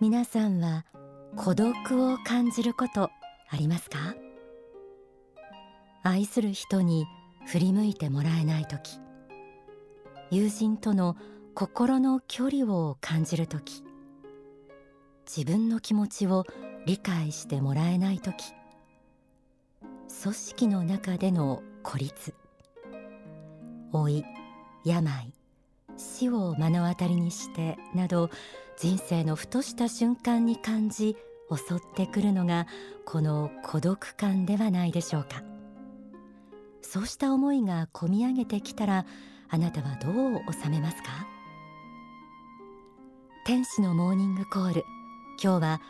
皆さんは孤独を感じることありますか？愛する人に振り向いてもらえない時。友人との心の距離を感じる時。自分の気持ちを理解してもらえない時。組織の中での孤立。老い病死を目の当たりにしてなど人生のふとした瞬間に感じ襲ってくるのがこの孤独感ではないでしょうか。そうした思いがこみ上げてきたらあなたはどう収めますか？天使のモーニングコール。今日は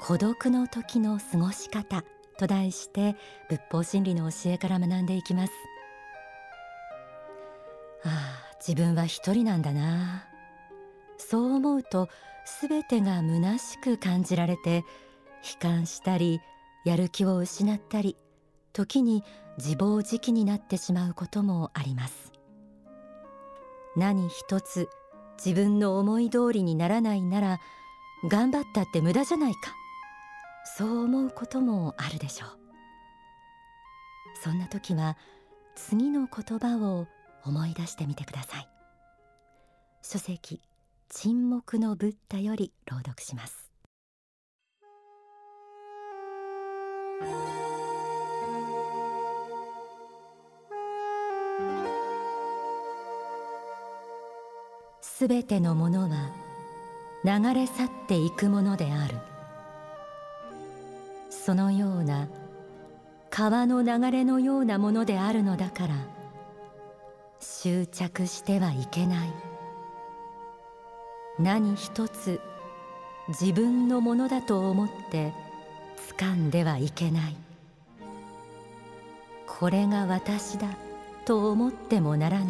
孤独の時の過ごし方と題して仏法真理の教えから学んでいきます。ああ自分は一人なんだな。そう思うとすべてが虚しく感じられて悲観したりやる気を失ったり時に自暴自棄になってしまうこともあります。何一つ自分の思い通りにならないなら頑張ったって無駄じゃないか。そう思うこともあるでしょう。そんな時は次の言葉を思い出してみてください。書籍沈黙のブッダより朗読します。すべてのものは流れ去っていくものである。そのような川の流れのようなものであるのだから執着してはいけない。何一つ自分のものだと思って掴んではいけない。これが私だと思ってもならない。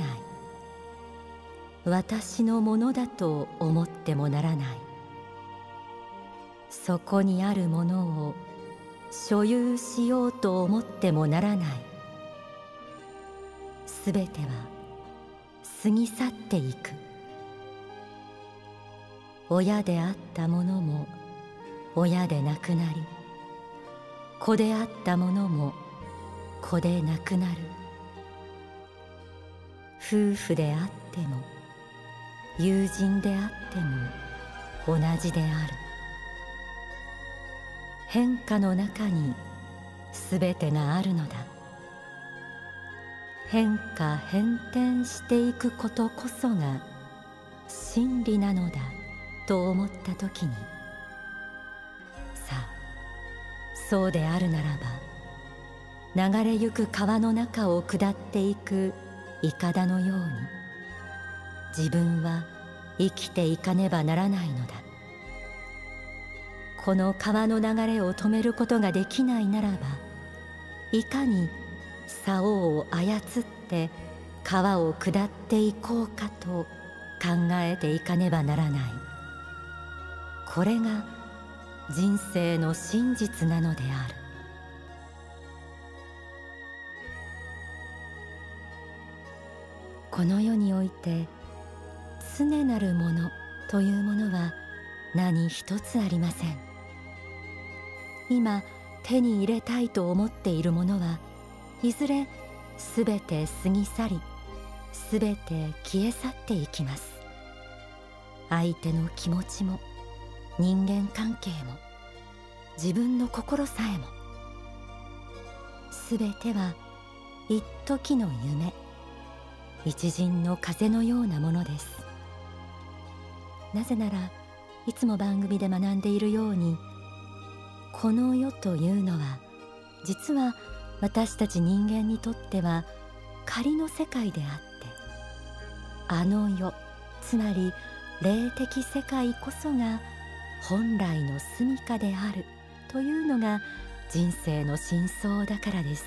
私のものだと思ってもならない。そこにあるものを所有しようと思ってもならない。すべては過ぎ去っていく。親であったものも親でなくなり子であったものも子でなくなる。夫婦であっても友人であっても同じである。変化の中にすべてがあるのだ。変化変転していくことこそが真理なのだ。と思った時にさあそうであるならば流れゆく川の中を下っていくいかだのように自分は生きていかねばならないのだ。この川の流れを止めることができないならばいかに竿を操って川を下っていこうかと考えていかねばならない。これが人生の真実なのである。この世において常なるものというものは何一つありません。今手に入れたいと思っているものはいずれすべて過ぎ去りすべて消え去っていきます。相手の気持ちも人間関係も自分の心さえもすべては一時の夢一陣の風のようなものです。なぜならいつも番組で学んでいるようにこの世というのは実は私たち人間にとっては仮の世界であってあの世つまり霊的世界こそが本来の住処であるというのが人生の真相だからです。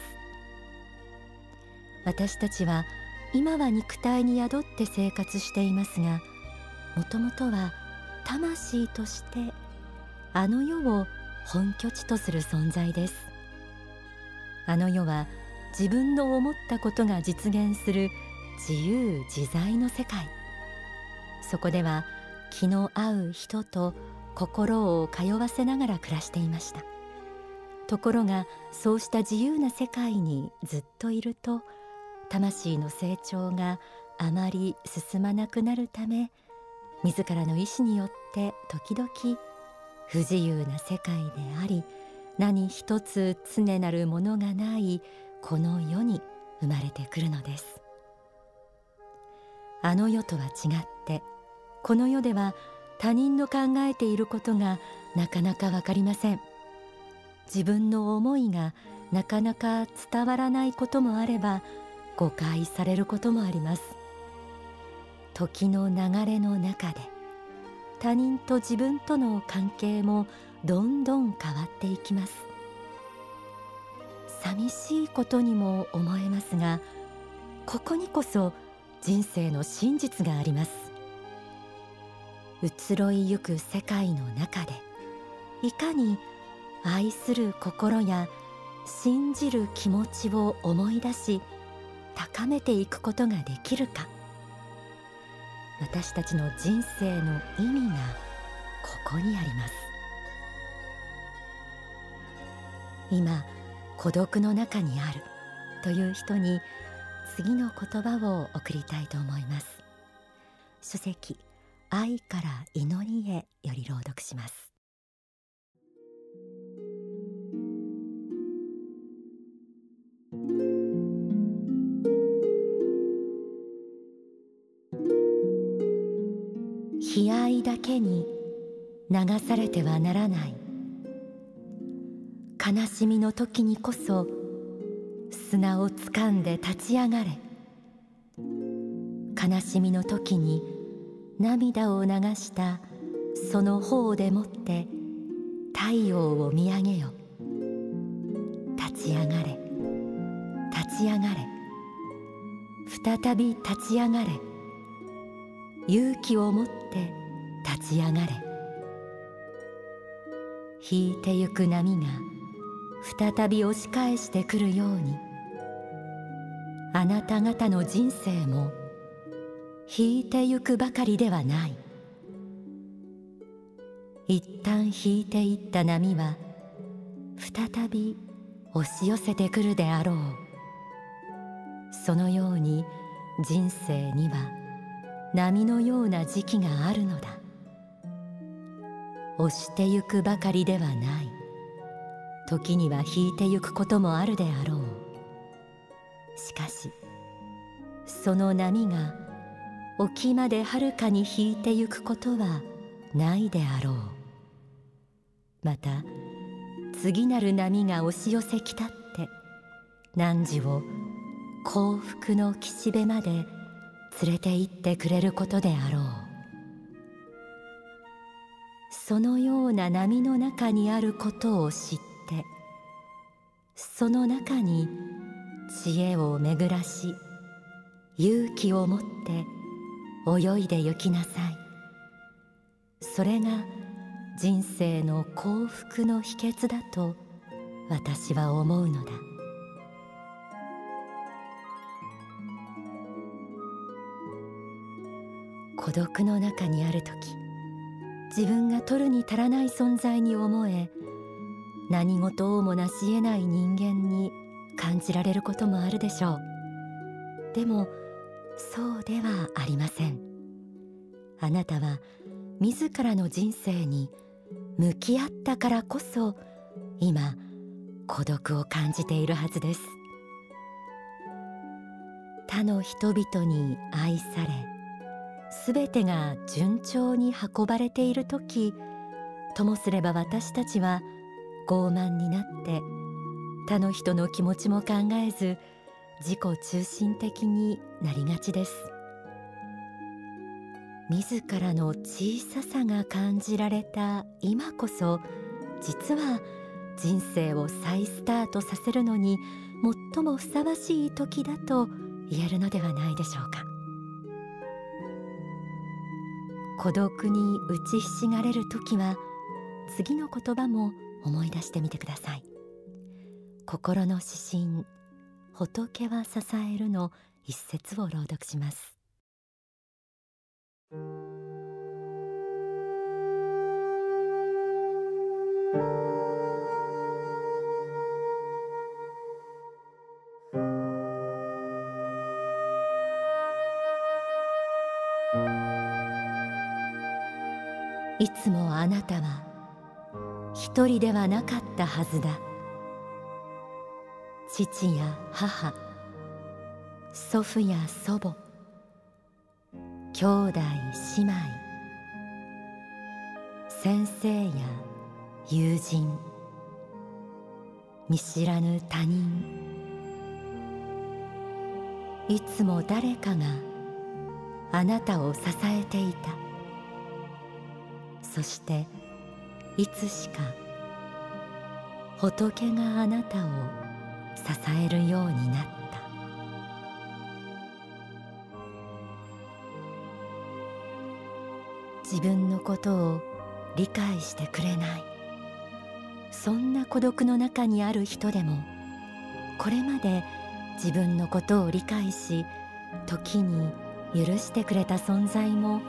私たちは今は肉体に宿って生活していますがもともとは魂としてあの世を本拠地とする存在です。あの世は自分の思ったことが実現する自由自在の世界。そこでは気の合う人と心を通わせながら暮らしていました。ところがそうした自由な世界にずっといると魂の成長があまり進まなくなるため自らの意志によって時々不自由な世界であり何一つ常なるものがないこの世に生まれてくるのです。あの世とは違ってこの世では他人の考えていることがなかなかわかりません。自分の思いがなかなか伝わらないこともあれば誤解されることもあります。時の流れの中で他人と自分との関係もどんどん変わっていきます。寂しいことにも思えますがここにこそ人生の真実があります。移ろいゆく世界の中でいかに愛する心や信じる気持ちを思い出し高めていくことができるか。私たちの人生の意味がここにあります。今孤独の中にあるという人に次の言葉を送りたいと思います。書籍愛から祈りへより朗読します。悲哀だけに流されてはならない悲しみの時にこそ砂をつかんで立ち上がれ。悲しみの時に涙を流したその方でもって太陽を見上げよ。立ち上がれ。立ち上がれ。再び立ち上がれ。勇気を持って立ち上がれ。引いてゆく波が再び押し返してくるようにあなた方の人生も引いてゆくばかりではない。一旦引いていった波は再び押し寄せてくるであろう。そのように人生には波のような時期があるのだ。押してゆくばかりではない。時には引いてゆくこともあるであろう。しかしその波が沖まではるかに引いてゆくことはないであろう。また次なる波が押し寄せきたって汝を幸福の岸辺まで連れて行ってくれることであろう。そのような波の中にあることを知ってその中に知恵を巡らし勇気を持って泳いで行きなさい。それが人生の幸福の秘訣だと私は思うのだ。孤独の中にある時自分が取るに足らない存在に思え何事をもなし得ない人間に感じられることもあるでしょう。でもそうではありません。あなたは自らの人生に向き合ったからこそ今孤独を感じているはずです。他の人々に愛されすべてが順調に運ばれている時ともすれば私たちは傲慢になって他の人の気持ちも考えず自己中心的になりがちです。自らの小ささが感じられた今こそ実は人生を再スタートさせるのに最もふさわしい時だと言えるのではないでしょうか。孤独に打ちひしがれる時は次の言葉も思い出してみてください。心の指針仏は支えるの一節を朗読します。いつもあなたは一人ではなかったはずだ。父や母祖父や祖母兄弟姉妹先生や友人見知らぬ他人いつも誰かがあなたを支えていた。そしていつしか仏があなたを支えるようになった。自分のことを理解してくれない。そんな孤独の中にある人でもこれまで自分のことを理解し時に許してくれた存在も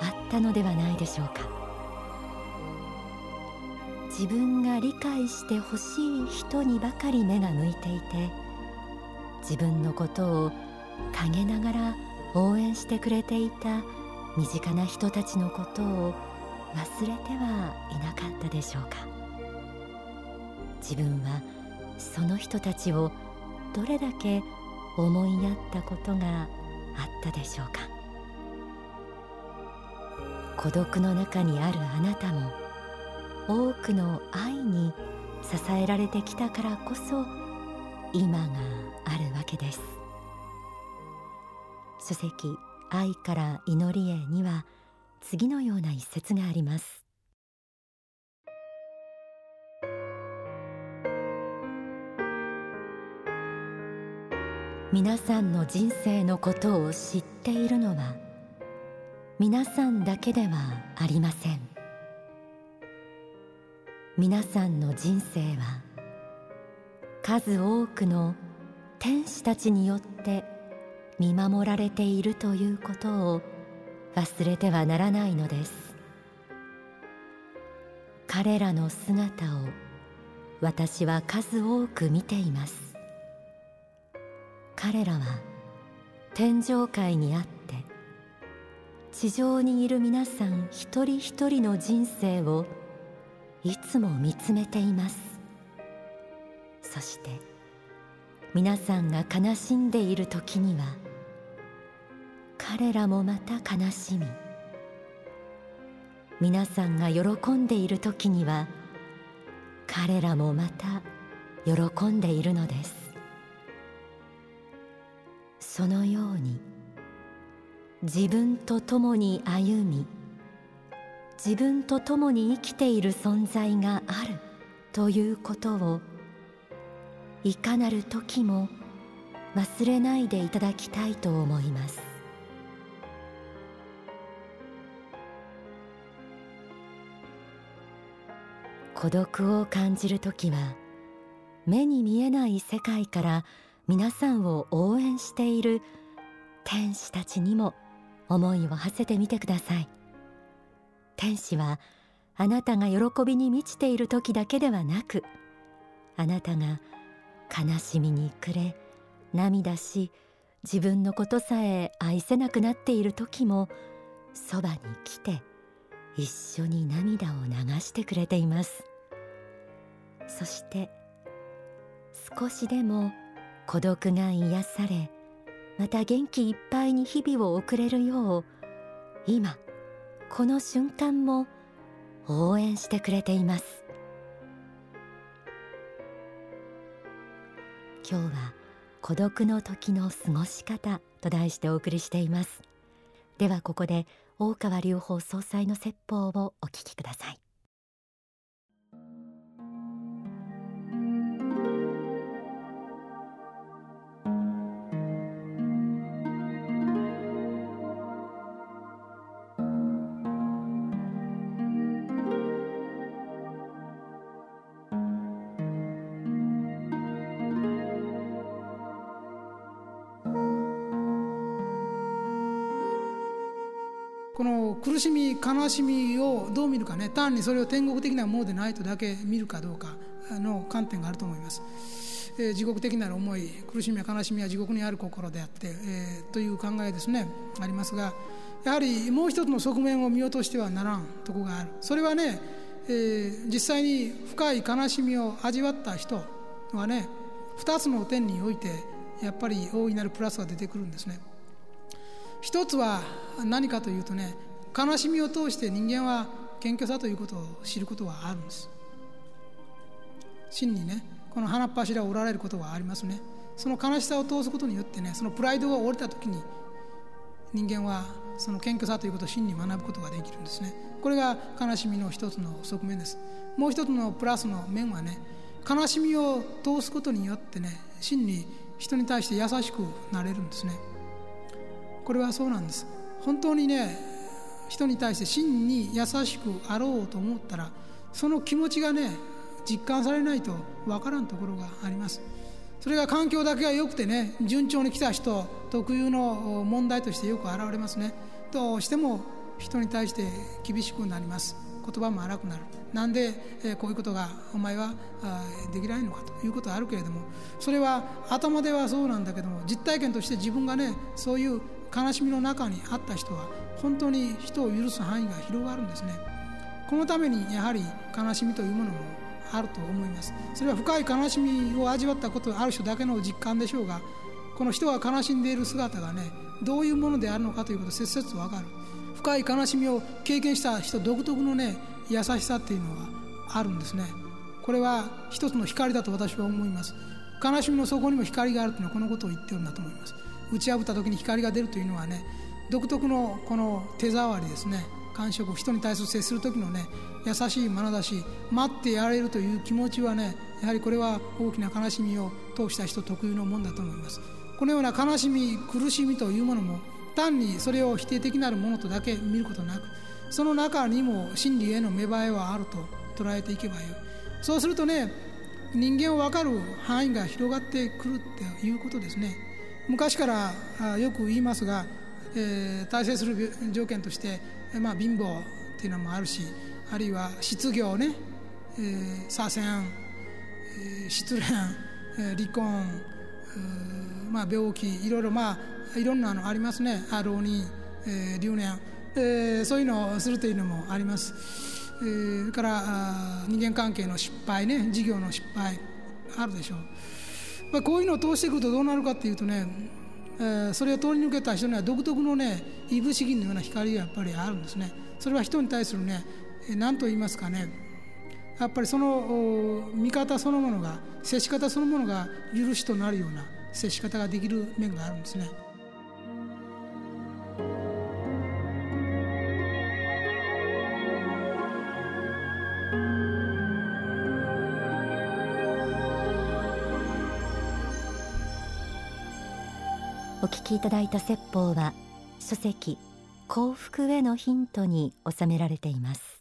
あったのではないでしょうか。自分が理解してほしい人にばかり目が向いていて自分のことを陰ながら応援してくれていた身近な人たちのことを忘れてはいなかったでしょうか。自分はその人たちをどれだけ思いやったことがあったでしょうか。孤独の中にあるあなたも多くの愛に支えられてきたからこそ今があるわけです。書籍愛から祈りへには次のような一節があります。皆さんの人生のことを知っているのは皆さんだけではありません。皆さんの人生は数多くの天使たちによって見守られているということを忘れてはならないのです。彼らの姿を私は数多く見ています。彼らは天上界にあって地上にいる皆さん一人一人の人生をいつも見つめています。そして皆さんが悲しんでいる時には彼らもまた悲しみ皆さんが喜んでいる時には彼らもまた喜んでいるのです。そのように自分と共に歩み自分と共に生きている存在があるということをいかなる時も忘れないでいただきたいと思います。孤独を感じる時は目に見えない世界から皆さんを応援している天使たちにも思いを馳せてみてください。天使はあなたが喜びに満ちている時だけではなくあなたが悲しみに暮れ涙し自分のことさえ愛せなくなっている時もそばに来て一緒に涙を流してくれています。そして少しでも孤独が癒されまた元気いっぱいに日々を送れるよう今この瞬間も応援してくれています。今日は孤独の時の過ごし方と題してお送りしています。ではここで大川隆法総裁の説法をお聞きください。苦しみ悲しみをどう見るかね。単にそれを天国的なものでないとだけ見るかどうか。の観点があると思います。えー、地獄的なる思い苦しみや悲しみは地獄にある心であって、えー、という考えですね。ありますがやはりもう一つの側面を見落としてはならんとこがある。それはね、えー、実際に深い悲しみを味わった人はね2つの点においてやっぱり大いなるプラスが出てくるんですね。一つは何かというとね悲しみを通して人間は謙虚さということを知ることはあるんです。真にねこの花っ柱を折られることがありますね。その悲しさを通すことによってねそのプライドが折れた時に人間はその謙虚さということを真に学ぶことができるんですね。これが悲しみの一つの側面です。もう一つのプラスの面はね悲しみを通すことによってね真に人に対して優しくなれるんですね。これはそうなんです。本当にね人に対して真に優しくあろうと思ったらその気持ちがね実感されないと分からんところがあります。それが環境だけが良くてね順調に来た人特有の問題としてよく現れますね。どうしても人に対して厳しくなります。言葉も荒くなる。なんで、え、こういうことがお前はできないのかということはあるけれどもそれは頭ではそうなんだけども実体験として自分がねそういう悲しみの中にあった人は本当に人を許す範囲が広がるんですね。このためにやはり悲しみというものもあると思います。それは深い悲しみを味わったことある人だけの実感でしょうがこの人が悲しんでいる姿がねどういうものであるのかということを切々と分かる。深い悲しみを経験した人独特のね優しさっていうのはあるんですね。これは一つの光だと私は思います。悲しみの底にも光があるというのはこのことを言ってるんだと思います。打ち破った時に光が出るというのはね独特のこの手触りですね。感触人に対する接する時のね優しい眼差し待ってやれるという気持ちはねやはりこれは大きな悲しみを通した人特有のもんだと思います。このような悲しみ苦しみというものも単にそれを否定的なるものとだけ見ることなくその中にも真理への芽生えはあると捉えていけばよい。そうするとね人間を分かる範囲が広がってくるっていうことですね。昔からよく言いますがえー、大成する条件として、まあ、貧乏っていうのもあるしあるいは失業ね、えー、左遷、えー、失恋、えー、離婚、まあ、病気いろいろまあいろんなのありますね。浪人、えー、留年、えー、そういうのをするというのもあります、えー、それから人間関係の失敗ね。事業の失敗あるでしょう、まあ、こういうのを通していくとどうなるかっていうとねえそれを通り抜けた人には独特のねいぶし銀のような光がやっぱりあるんですねそれは人に対するね何と言いますかねやっぱりその見方そのものが接し方そのものが許しとなるような接し方ができる面があるんですね。きいただいた説法は書籍幸福へのヒントに収められています。